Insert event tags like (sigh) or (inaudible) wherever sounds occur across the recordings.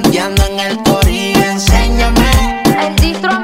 fronteando en el corillo, enséñame. El distro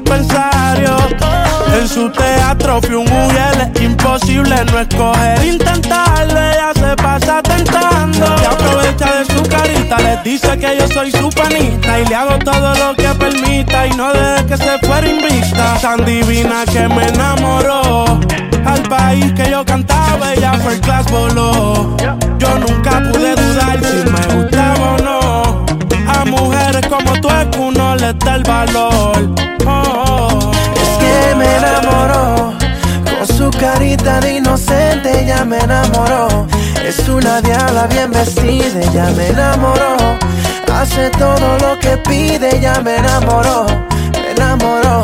En su teatro fui un mujer, es imposible no escoger, intentarlo. Ella se pasa tentando. Se aprovecha de su carita, les dice que yo soy su panita. Y le hago todo lo que permita y no deje que se fuera invicta. Tan divina que me enamoró. Al país que yo cantaba, ella fue el class voló. Yo nunca pude dudar si me gustaba o no. A mujeres como tú que uno les da el valor. Oh. Es que me enamoró, con su carita de inocente ya me enamoró. Es una diabla bien vestida, ya me enamoró. Hace todo lo que pide, ya me enamoró, me enamoró.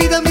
Vida mi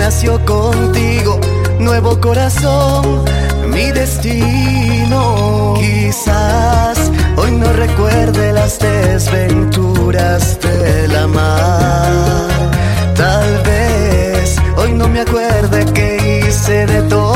nació contigo, nuevo corazón, mi destino. Quizás hoy no recuerde las desventuras de la mar. Tal vez hoy no me acuerde que hice de todo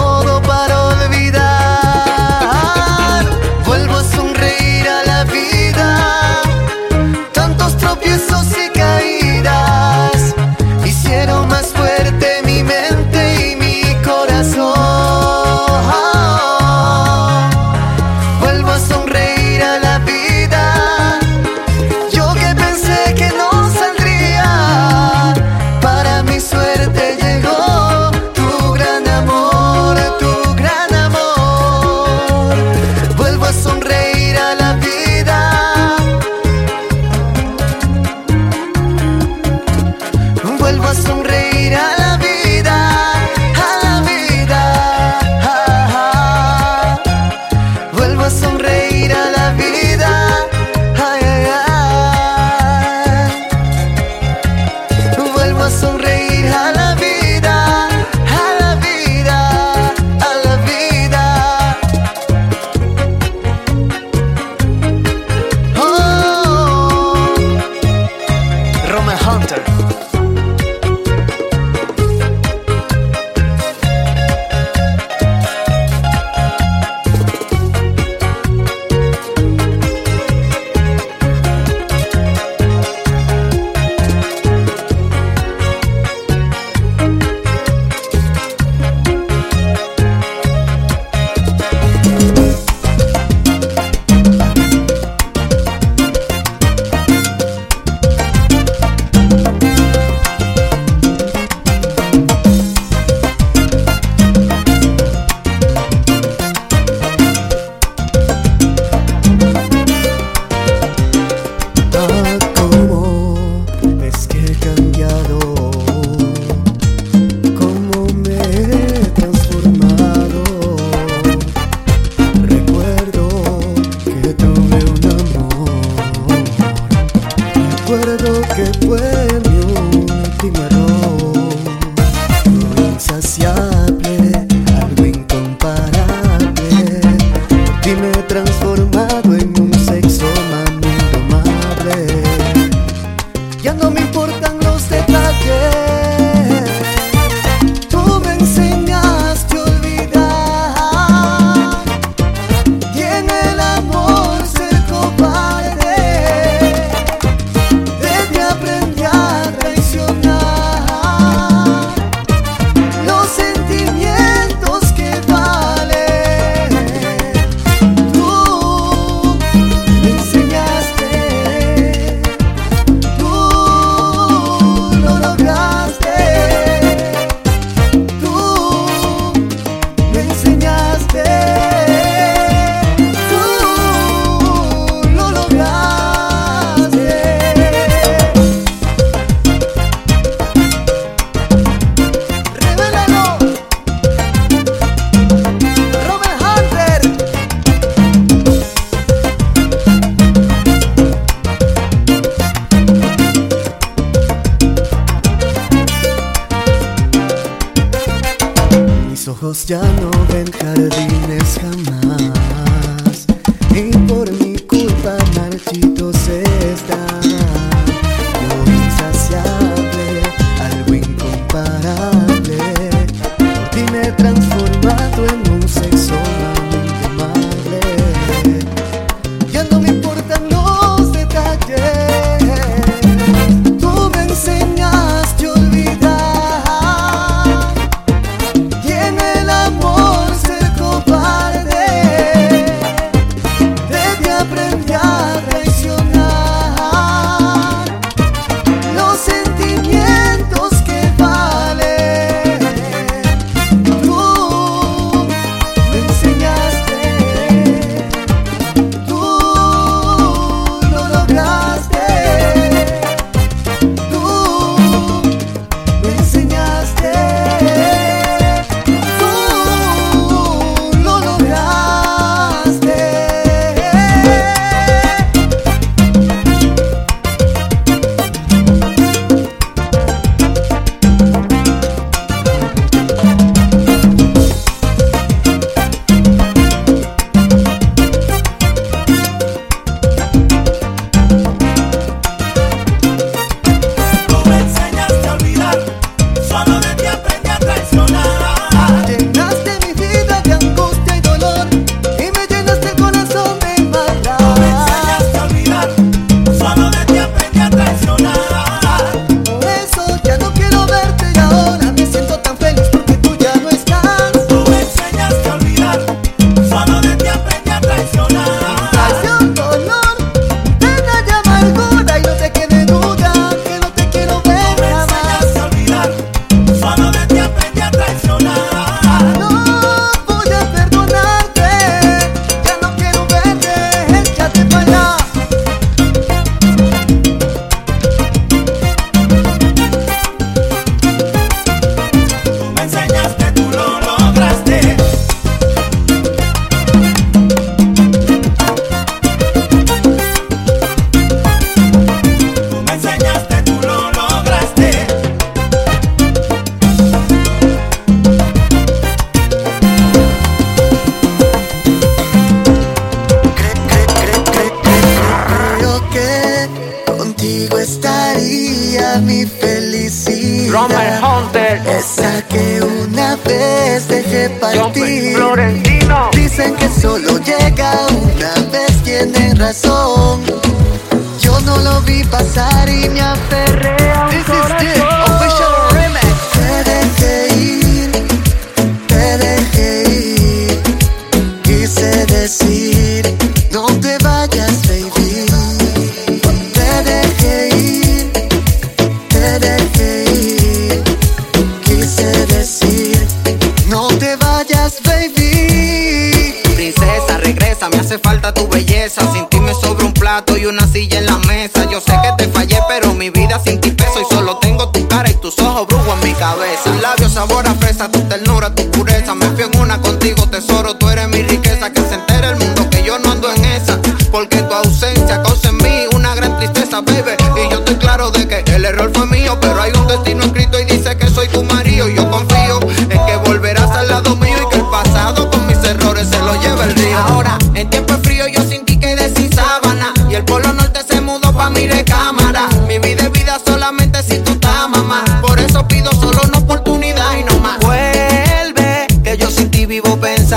ya no ven jardines jamás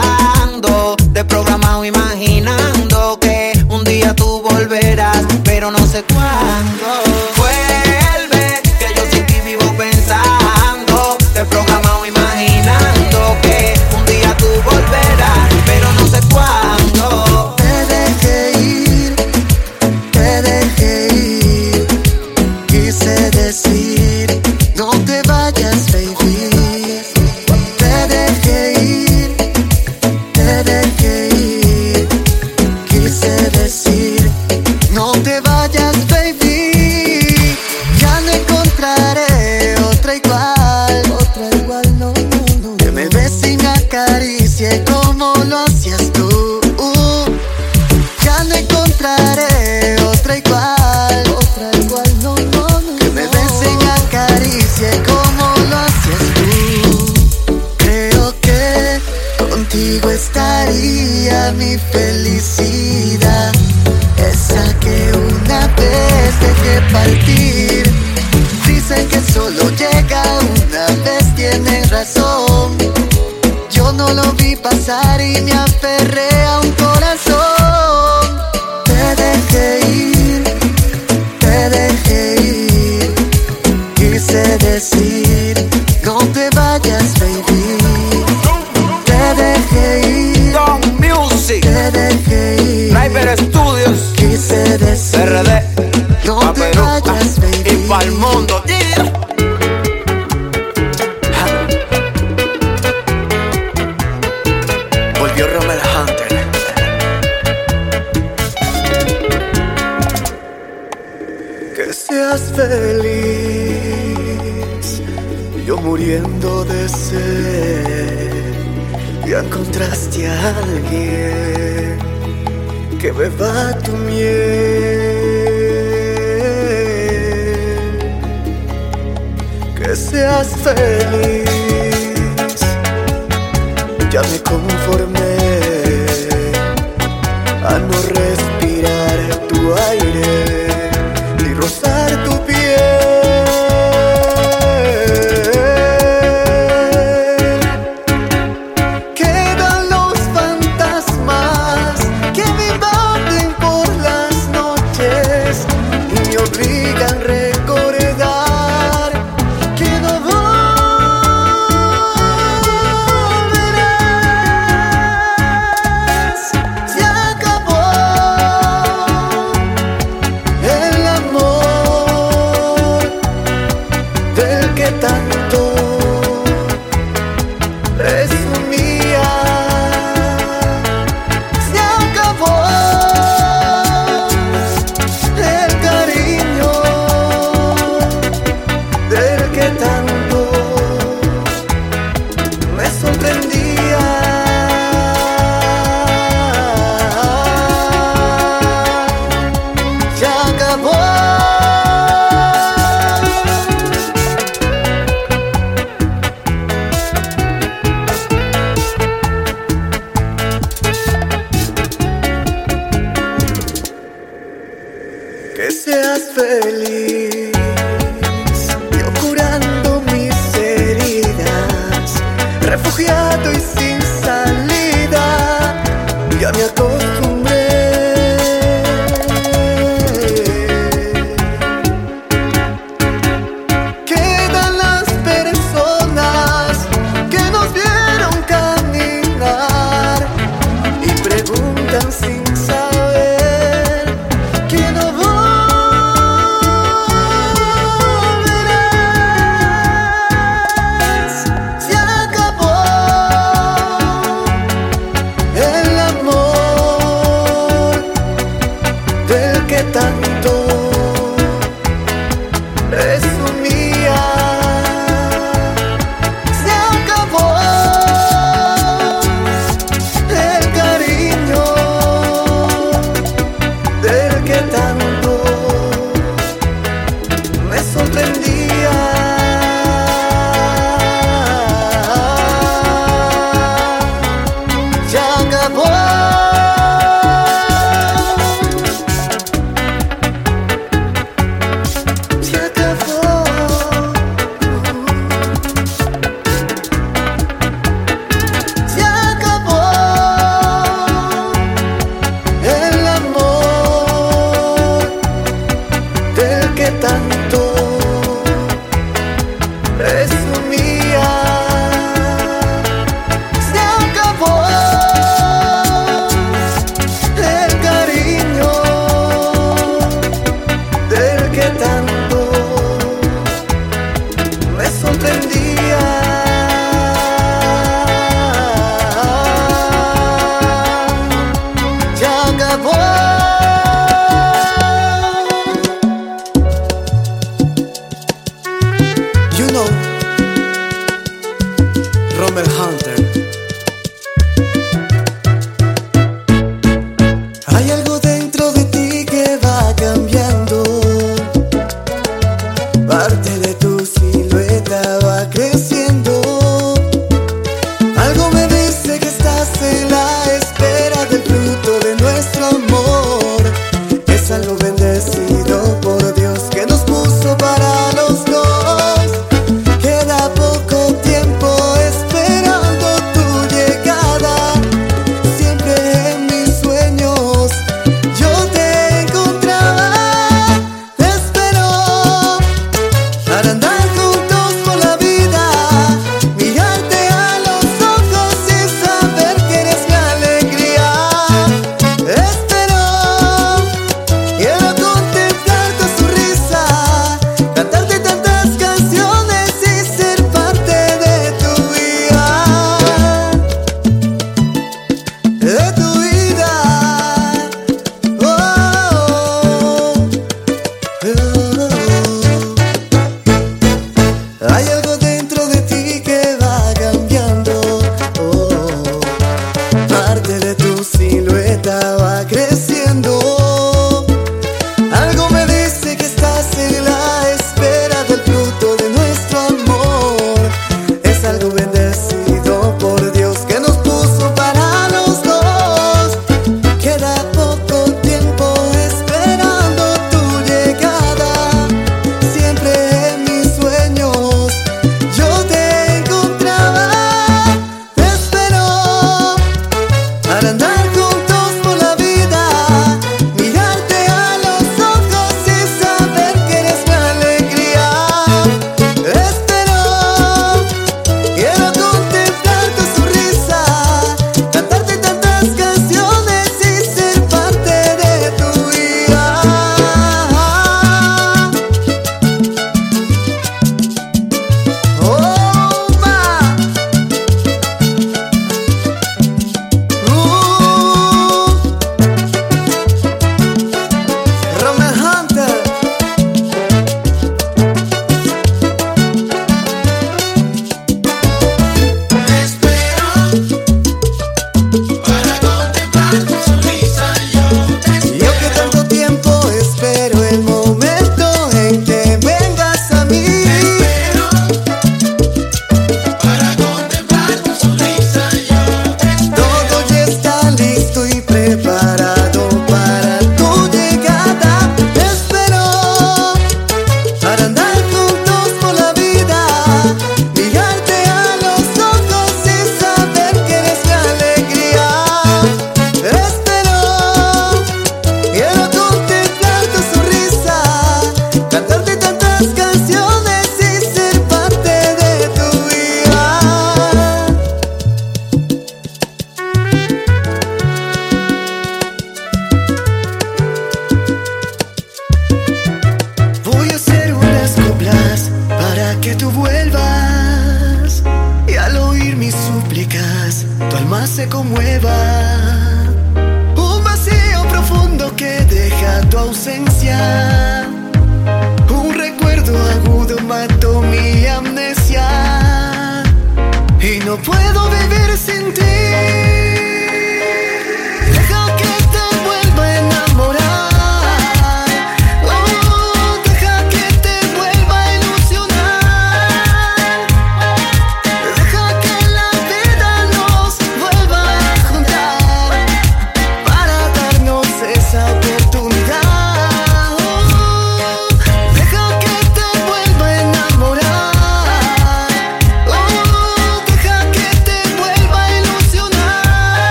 esperando, de programado imaginando que un día tú volverás, pero no sé cuándo. Seas feliz, ya me conformé a no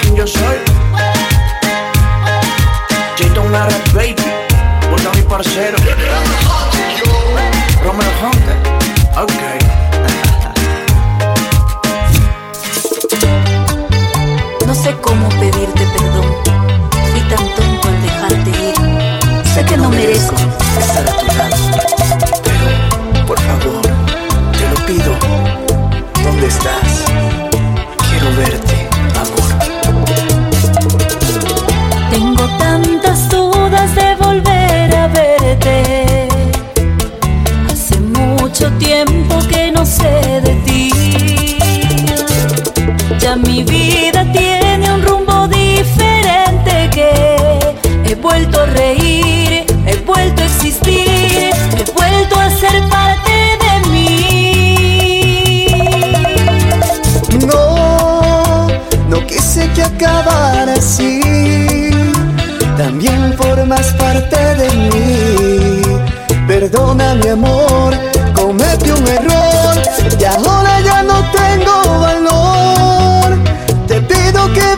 quien yo soy. Chito un Red Baby, busca mi parcero. Romero Hunter, ok. No sé cómo pedirte perdón. Fui tan tonto al dejarte ir. Sé que no merezco estar a tu lado. Pero, por favor, te lo pido. ¿Dónde estás? Mi vida tiene un rumbo diferente que he vuelto a reír, he vuelto a existir, he vuelto a ser parte de mí. No, no quise que acabara así. También formas parte de mí. Perdona mi amor, cometí un error y ahora ya no tengo valor. Good.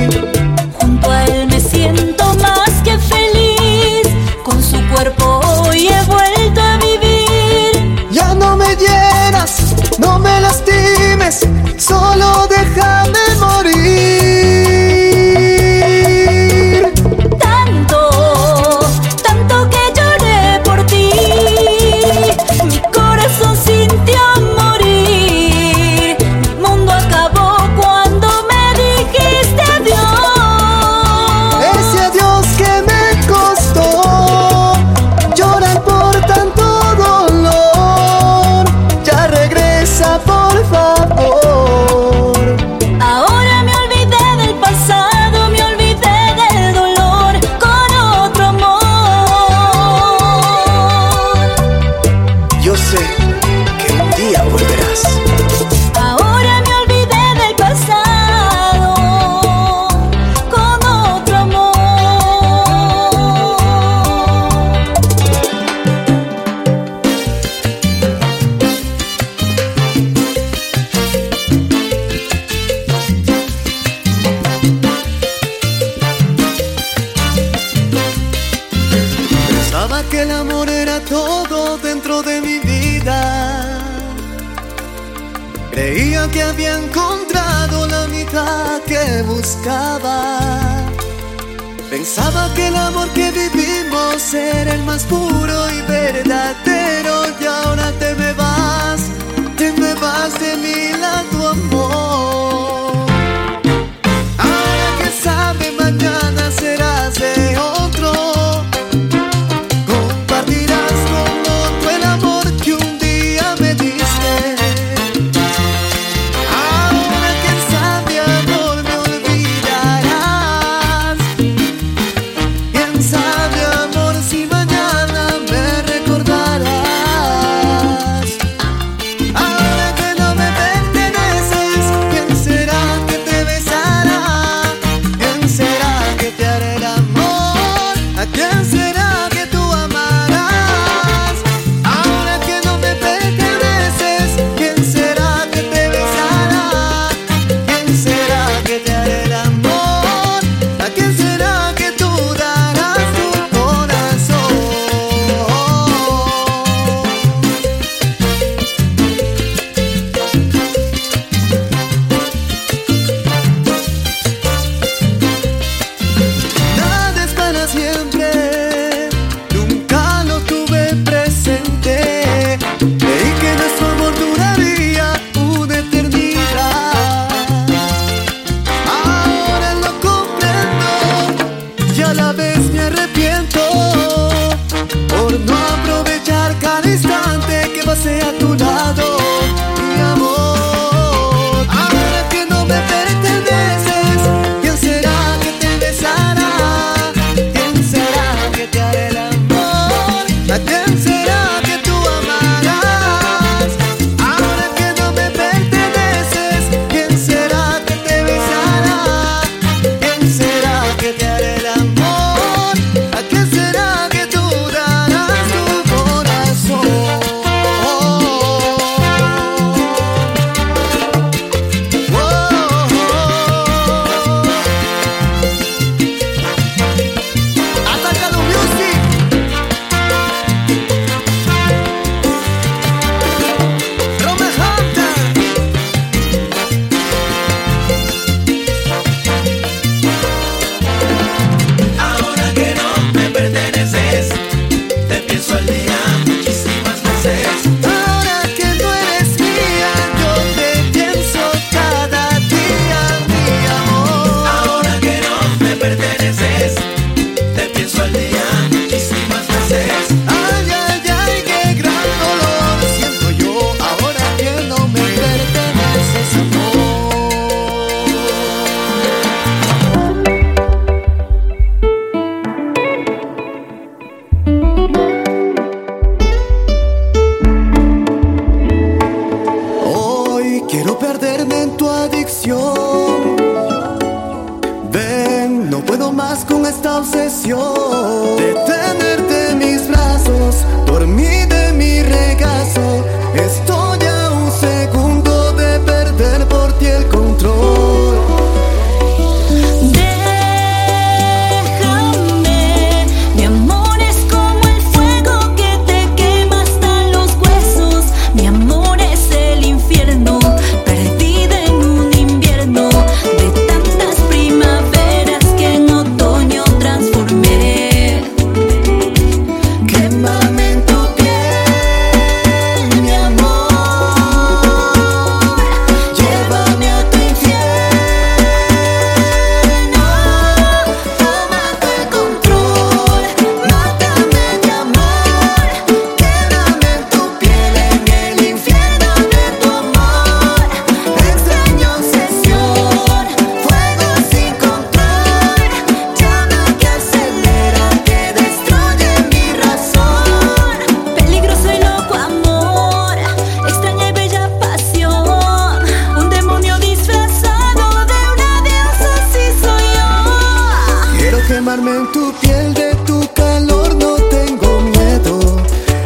en tu piel de tu calor, no tengo miedo.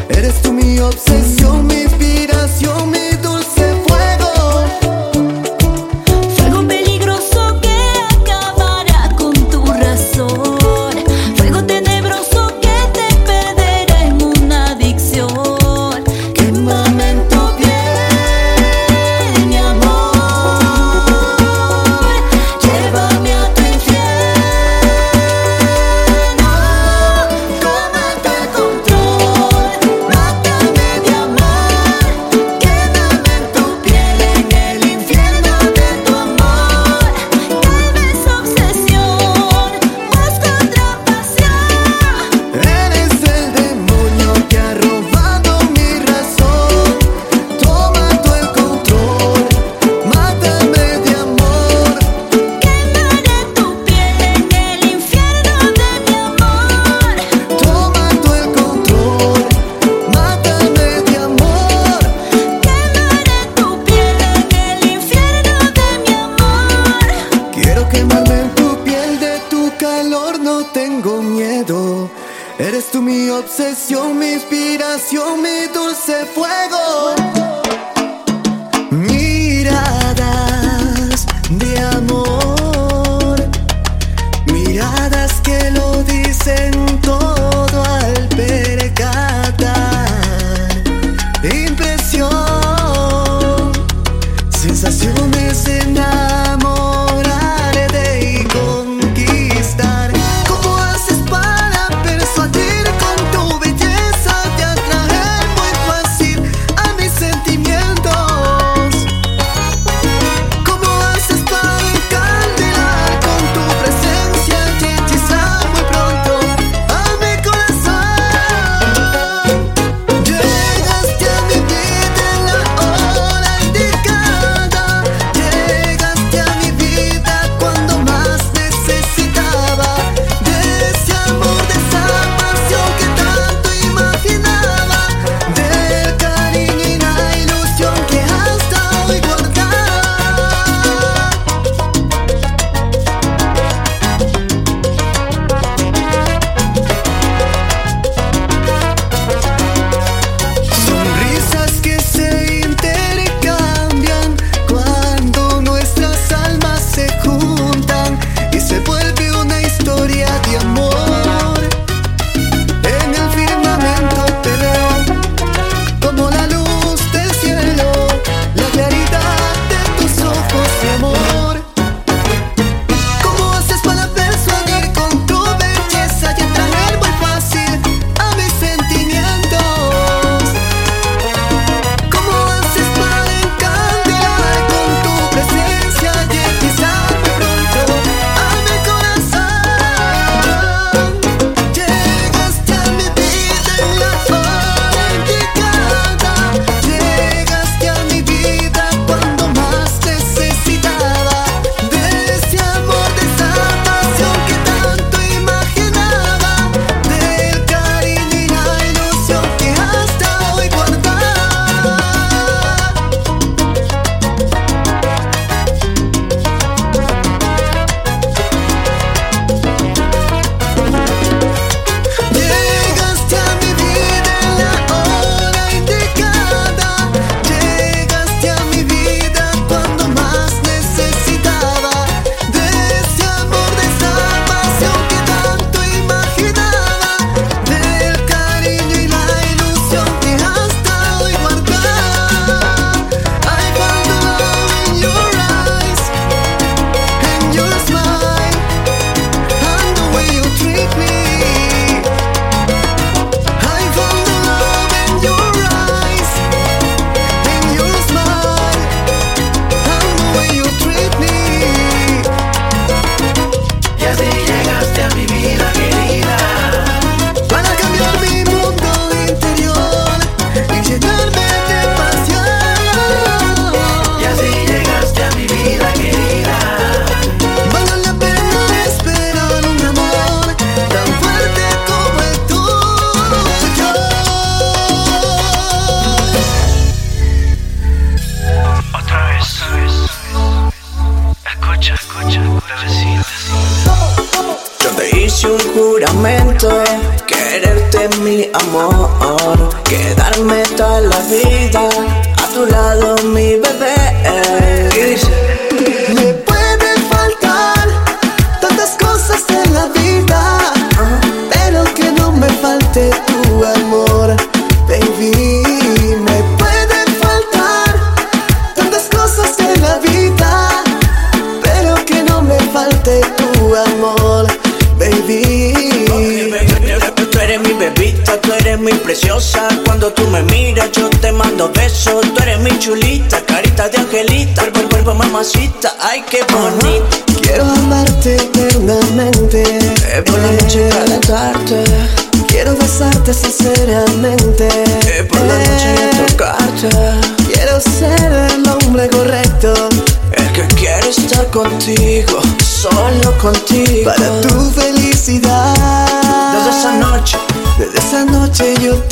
Eres tú mi obsesión, mi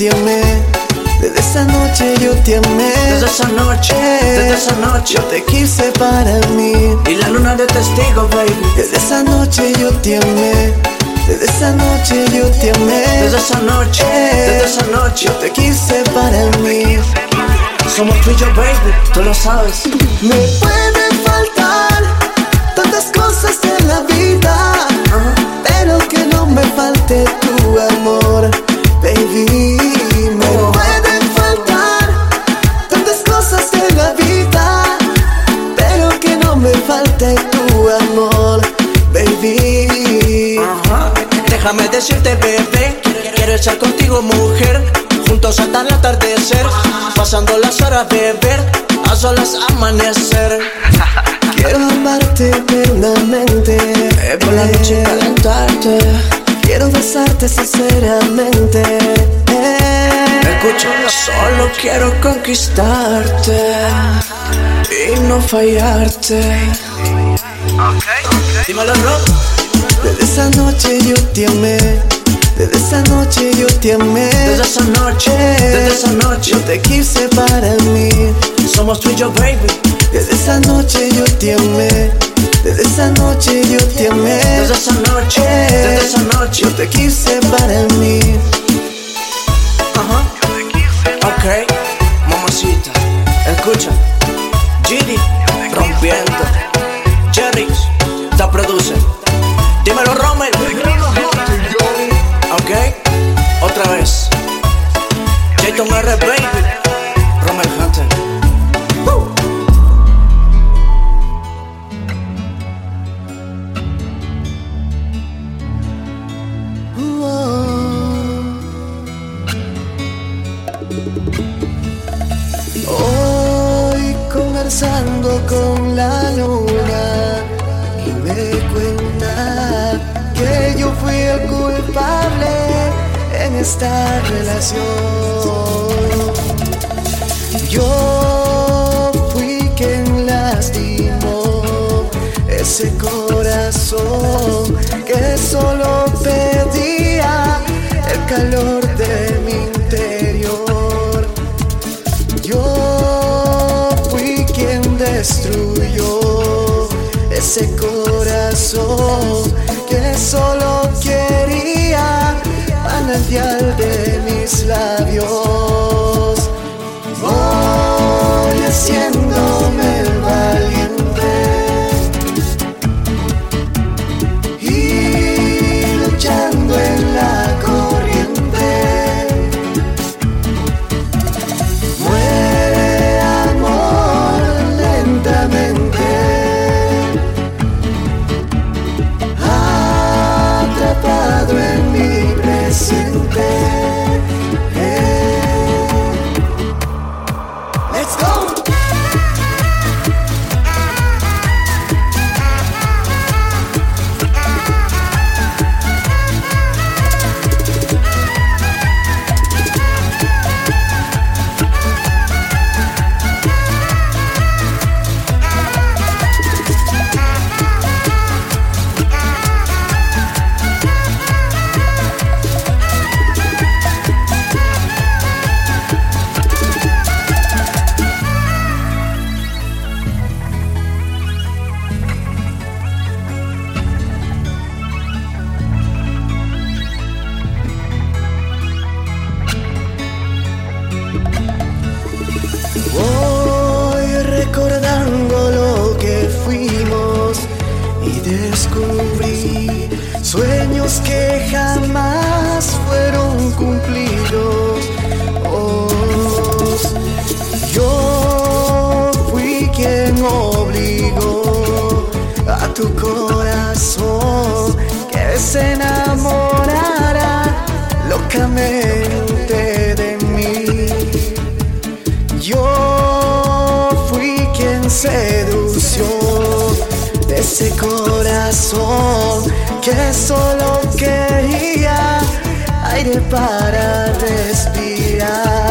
te amé. Desde esa noche yo te amé. desde esa noche, desde esa noche. Yo te quise para mí. Y la luna de testigo, baby. Desde esa noche yo te amé. Desde esa noche yo te amé. Desde esa noche, desde esa noche yo te quise para mí. Somos tú y yo, baby, tú lo sabes. Me pueden faltar tantas cosas en la vida, pero que no me falte tu amor, baby. Me pueden faltar tantas cosas en la vida, pero que no me falte tu amor, baby. Déjame decirte, bebé, quiero estar contigo, mujer. Juntos hasta el atardecer, pasando las horas, beber, a solas amanecer. (laughs) Quiero amarte eternamente, por la noche calentarte. Quiero besarte sinceramente. eh. Escucha, solo quiero conquistarte y no fallarte. Dímelo, Rob. Desde esa noche yo te amé, desde esa noche yo te amé. Desde esa noche, desde esa noche, yo te quise para mí. somos tú y yo, baby. Desde esa noche yo te amé, desde esa noche yo te amé. Desde esa noche, desde esa noche, yo te quise para mí. Ajá. Ok, mamacita, escucha. Gidi, rompiendo. Jerry, te produce. Dímelo, Rommel. Ok, otra vez. Jayton R, ese corazón que solo pedía el calor de mi interior. Yo fui quien destruyó ese corazón que solo quería manantial de mis labios. Se enamorara locamente de mí. Yo fui quien sedució ese corazón que solo quería aire para respirar.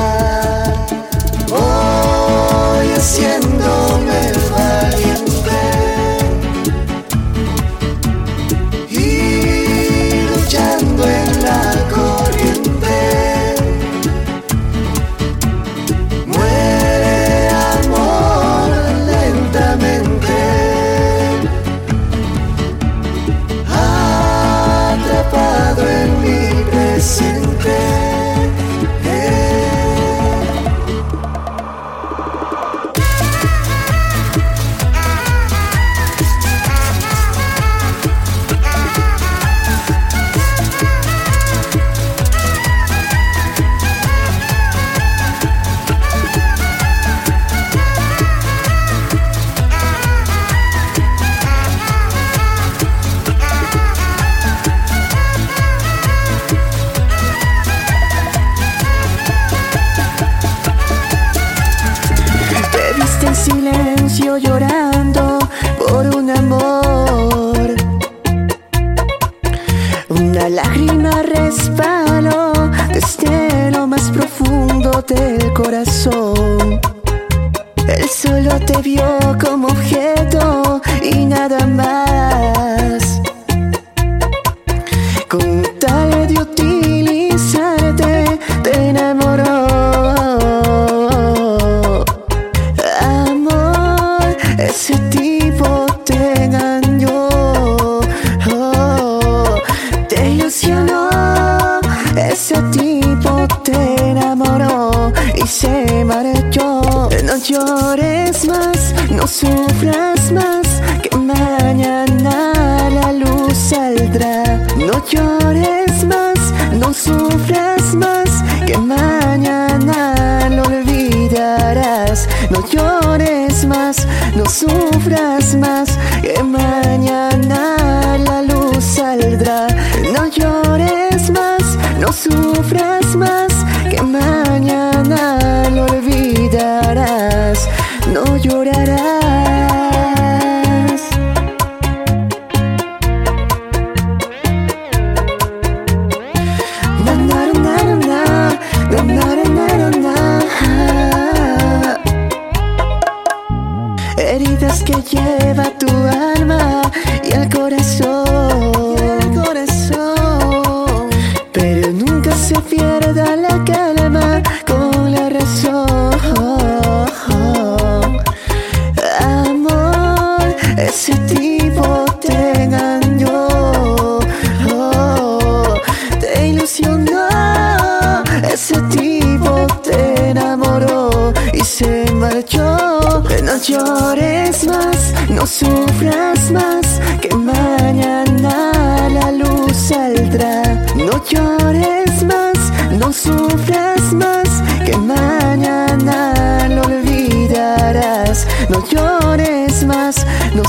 No llores más, no sufras más, que mañana la luz saldrá. No llores más, no sufras más, que mañana lo olvidarás. No llores más, no sufras más, que mañana la luz saldrá. No llores más, no sufras más.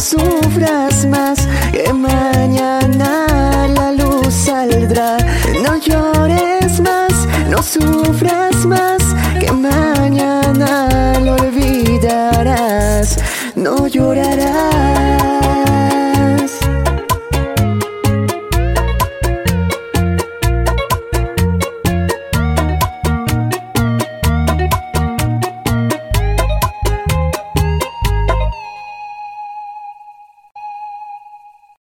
sufras más, que mañana la luz saldrá. No llores más, no sufras más.